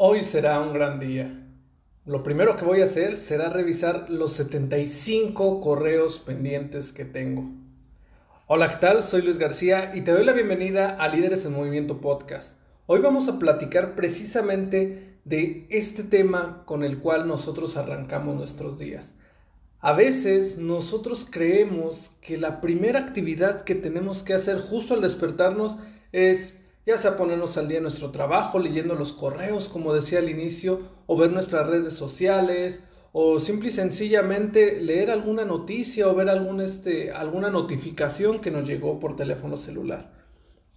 Hoy será un gran día. Lo primero que voy a hacer será revisar los 75 correos pendientes que tengo. Hola, ¿qué tal? Soy Luis García y te doy la bienvenida a Líderes en Movimiento Podcast. Hoy vamos a platicar precisamente de este tema con el cual nosotros arrancamos nuestros días. A veces nosotros creemos que la primera actividad que tenemos que hacer justo al despertarnos es ya sea ponernos al día en nuestro trabajo, leyendo los correos, como decía al inicio, o ver nuestras redes sociales, o simple y sencillamente leer alguna noticia o ver algún, este, alguna notificación que nos llegó por teléfono celular.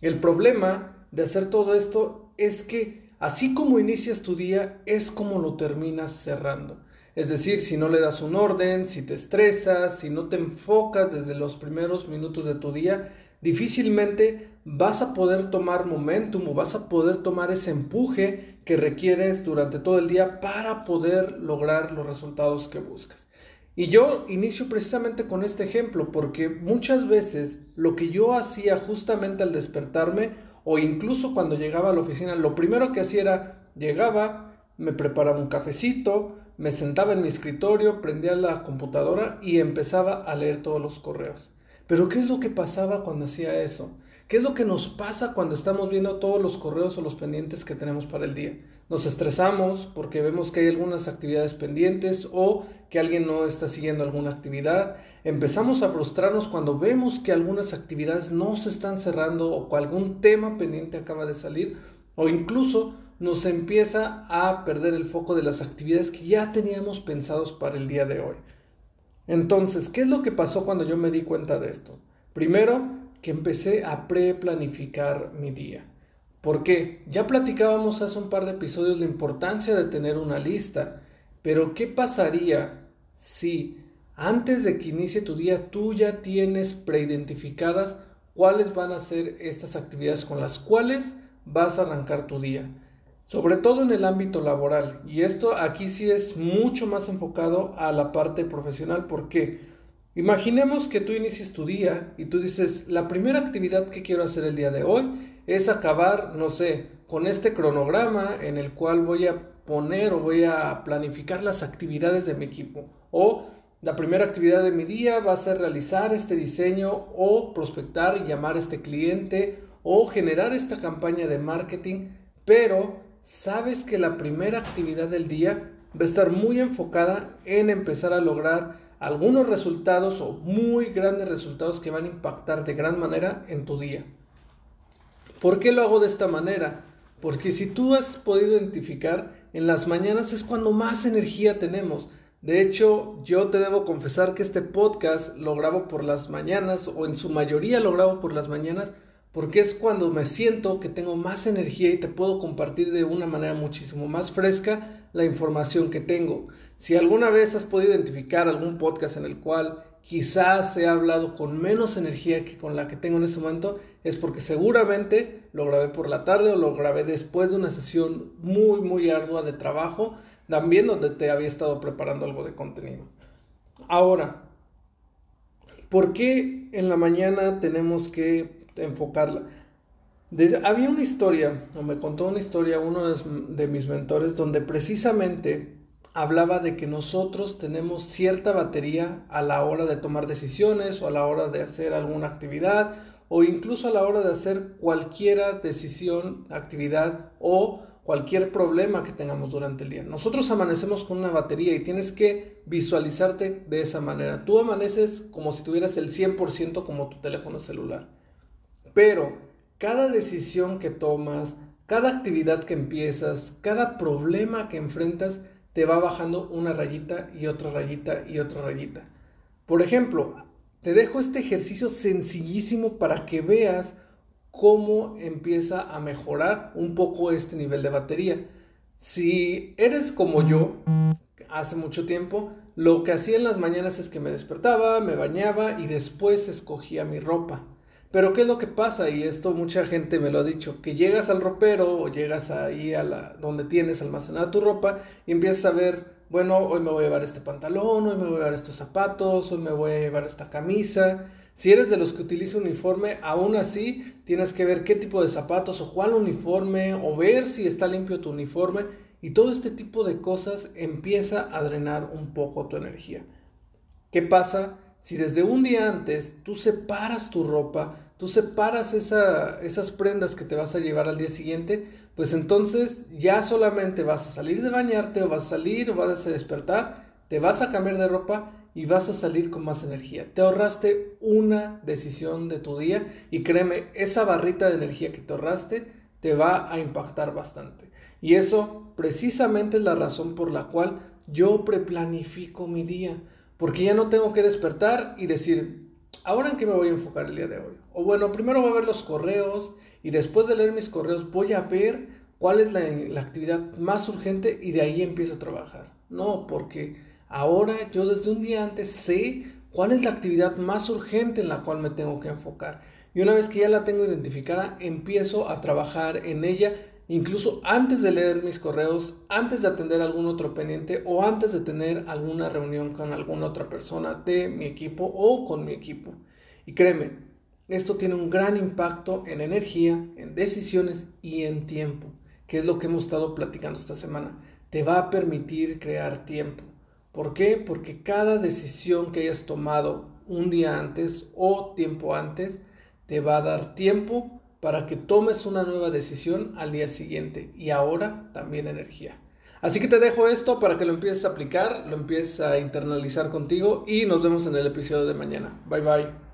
El problema de hacer todo esto es que así como inicias tu día, es como lo terminas cerrando. Es decir, si no le das un orden, si te estresas, si no te enfocas desde los primeros minutos de tu día, difícilmente vas a poder tomar momentum o vas a poder tomar ese empuje que requieres durante todo el día para poder lograr los resultados que buscas. Y yo inicio precisamente con este ejemplo porque muchas veces lo que yo hacía justamente al despertarme o incluso cuando llegaba a la oficina, lo primero que hacía era llegaba, me preparaba un cafecito, me sentaba en mi escritorio, prendía la computadora y empezaba a leer todos los correos. Pero ¿qué es lo que pasaba cuando hacía eso? ¿Qué es lo que nos pasa cuando estamos viendo todos los correos o los pendientes que tenemos para el día? Nos estresamos porque vemos que hay algunas actividades pendientes o que alguien no está siguiendo alguna actividad. Empezamos a frustrarnos cuando vemos que algunas actividades no se están cerrando o que algún tema pendiente acaba de salir o incluso nos empieza a perder el foco de las actividades que ya teníamos pensados para el día de hoy. Entonces, ¿qué es lo que pasó cuando yo me di cuenta de esto? Primero, que empecé a pre-planificar mi día. ¿Por qué? Ya platicábamos hace un par de episodios la importancia de tener una lista, pero ¿qué pasaría si antes de que inicie tu día tú ya tienes preidentificadas cuáles van a ser estas actividades con las cuales vas a arrancar tu día? Sobre todo en el ámbito laboral. Y esto aquí sí es mucho más enfocado a la parte profesional. ¿Por qué? Imaginemos que tú inicies tu día y tú dices, la primera actividad que quiero hacer el día de hoy es acabar, no sé, con este cronograma en el cual voy a poner o voy a planificar las actividades de mi equipo. O la primera actividad de mi día va a ser realizar este diseño o prospectar y llamar a este cliente o generar esta campaña de marketing, pero sabes que la primera actividad del día va a estar muy enfocada en empezar a lograr algunos resultados o muy grandes resultados que van a impactar de gran manera en tu día. ¿Por qué lo hago de esta manera? Porque si tú has podido identificar, en las mañanas es cuando más energía tenemos. De hecho, yo te debo confesar que este podcast lo grabo por las mañanas o en su mayoría lo grabo por las mañanas porque es cuando me siento que tengo más energía y te puedo compartir de una manera muchísimo más fresca la información que tengo. Si alguna vez has podido identificar algún podcast en el cual quizás he hablado con menos energía que con la que tengo en este momento, es porque seguramente lo grabé por la tarde o lo grabé después de una sesión muy, muy ardua de trabajo, también donde te había estado preparando algo de contenido. Ahora, ¿por qué en la mañana tenemos que enfocarla? había una historia, o me contó una historia uno de mis mentores, donde precisamente hablaba de que nosotros tenemos cierta batería a la hora de tomar decisiones o a la hora de hacer alguna actividad o incluso a la hora de hacer cualquier decisión, actividad o cualquier problema que tengamos durante el día. Nosotros amanecemos con una batería y tienes que visualizarte de esa manera. Tú amaneces como si tuvieras el 100% como tu teléfono celular. Pero cada decisión que tomas, cada actividad que empiezas, cada problema que enfrentas, te va bajando una rayita y otra rayita y otra rayita. Por ejemplo, te dejo este ejercicio sencillísimo para que veas cómo empieza a mejorar un poco este nivel de batería. Si eres como yo, hace mucho tiempo, lo que hacía en las mañanas es que me despertaba, me bañaba y después escogía mi ropa. Pero ¿qué es lo que pasa? Y esto mucha gente me lo ha dicho, que llegas al ropero o llegas ahí a la donde tienes almacenada tu ropa y empiezas a ver, bueno, hoy me voy a llevar este pantalón, hoy me voy a llevar estos zapatos, hoy me voy a llevar esta camisa. Si eres de los que utiliza uniforme, aún así tienes que ver qué tipo de zapatos o cuál uniforme o ver si está limpio tu uniforme y todo este tipo de cosas empieza a drenar un poco tu energía. ¿Qué pasa? Si desde un día antes tú separas tu ropa, tú separas esas prendas que te vas a llevar al día siguiente, pues entonces ya solamente vas a salir de bañarte o vas a salir o vas a despertar, te vas a cambiar de ropa y vas a salir con más energía. Te ahorraste una decisión de tu día y créeme, esa barrita de energía que te ahorraste te va a impactar bastante. Y eso precisamente es la razón por la cual yo preplanifico mi día. Porque ya no tengo que despertar y decir, ¿ahora en qué me voy a enfocar el día de hoy? O bueno, primero voy a ver los correos y después de leer mis correos voy a ver cuál es la, actividad más urgente y de ahí empiezo a trabajar. No, porque ahora yo desde un día antes sé cuál es la actividad más urgente en la cual me tengo que enfocar. Y una vez que ya la tengo identificada, empiezo a trabajar en ella incluso antes de leer mis correos, antes de atender algún otro pendiente o antes de tener alguna reunión con alguna otra persona de mi equipo o con mi equipo. Y créeme, esto tiene un gran impacto en energía, en decisiones y en tiempo, que es lo que hemos estado platicando esta semana. Te va a permitir crear tiempo. ¿Por qué? Porque cada decisión que hayas tomado un día antes o tiempo antes te va a dar tiempo para que tomes una nueva decisión al día siguiente y ahora también energía. Así que te dejo esto para que lo empieces a aplicar, lo empieces a internalizar contigo y nos vemos en el episodio de mañana. Bye bye.